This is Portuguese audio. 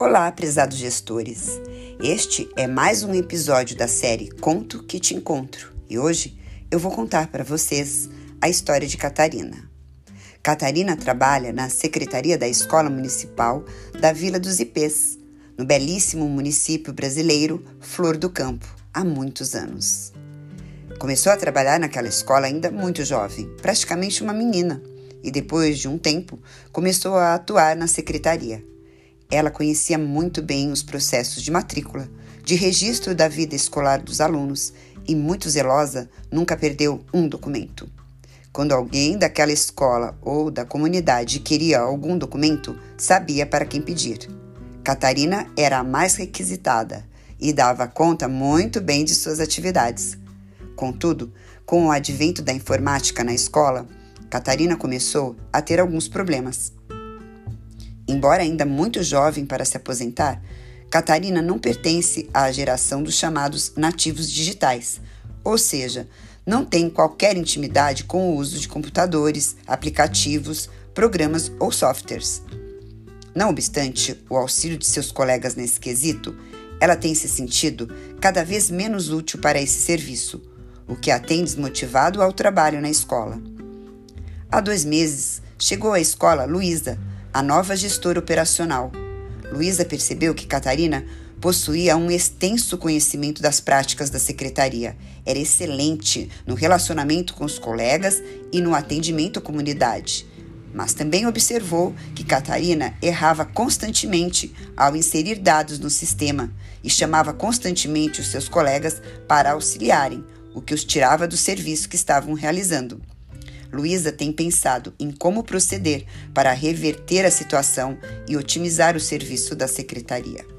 Olá, prezados gestores. Este é mais um episódio da série Conto que te encontro e hoje eu vou contar para vocês a história de Catarina. Catarina trabalha na secretaria da Escola Municipal da Vila dos Ipês, no belíssimo município brasileiro Flor do Campo, há muitos anos. Começou a trabalhar naquela escola ainda muito jovem, praticamente uma menina, e depois de um tempo começou a atuar na secretaria. Ela conhecia muito bem os processos de matrícula, de registro da vida escolar dos alunos e, muito zelosa, nunca perdeu um documento. Quando alguém daquela escola ou da comunidade queria algum documento, sabia para quem pedir. Catarina era a mais requisitada e dava conta muito bem de suas atividades. Contudo, com o advento da informática na escola, Catarina começou a ter alguns problemas. Embora ainda muito jovem para se aposentar, Catarina não pertence à geração dos chamados nativos digitais, ou seja, não tem qualquer intimidade com o uso de computadores, aplicativos, programas ou softwares. Não obstante o auxílio de seus colegas nesse quesito, ela tem se sentido cada vez menos útil para esse serviço, o que a tem desmotivado ao trabalho na escola. Há dois meses, chegou à escola Luísa, a nova gestora operacional. Luísa percebeu que Catarina possuía um extenso conhecimento das práticas da secretaria. Era excelente no relacionamento com os colegas e no atendimento à comunidade. Mas também observou que Catarina errava constantemente ao inserir dados no sistema e chamava constantemente os seus colegas para auxiliarem, o que os tirava do serviço que estavam realizando. Luísa tem pensado em como proceder para reverter a situação e otimizar o serviço da secretaria.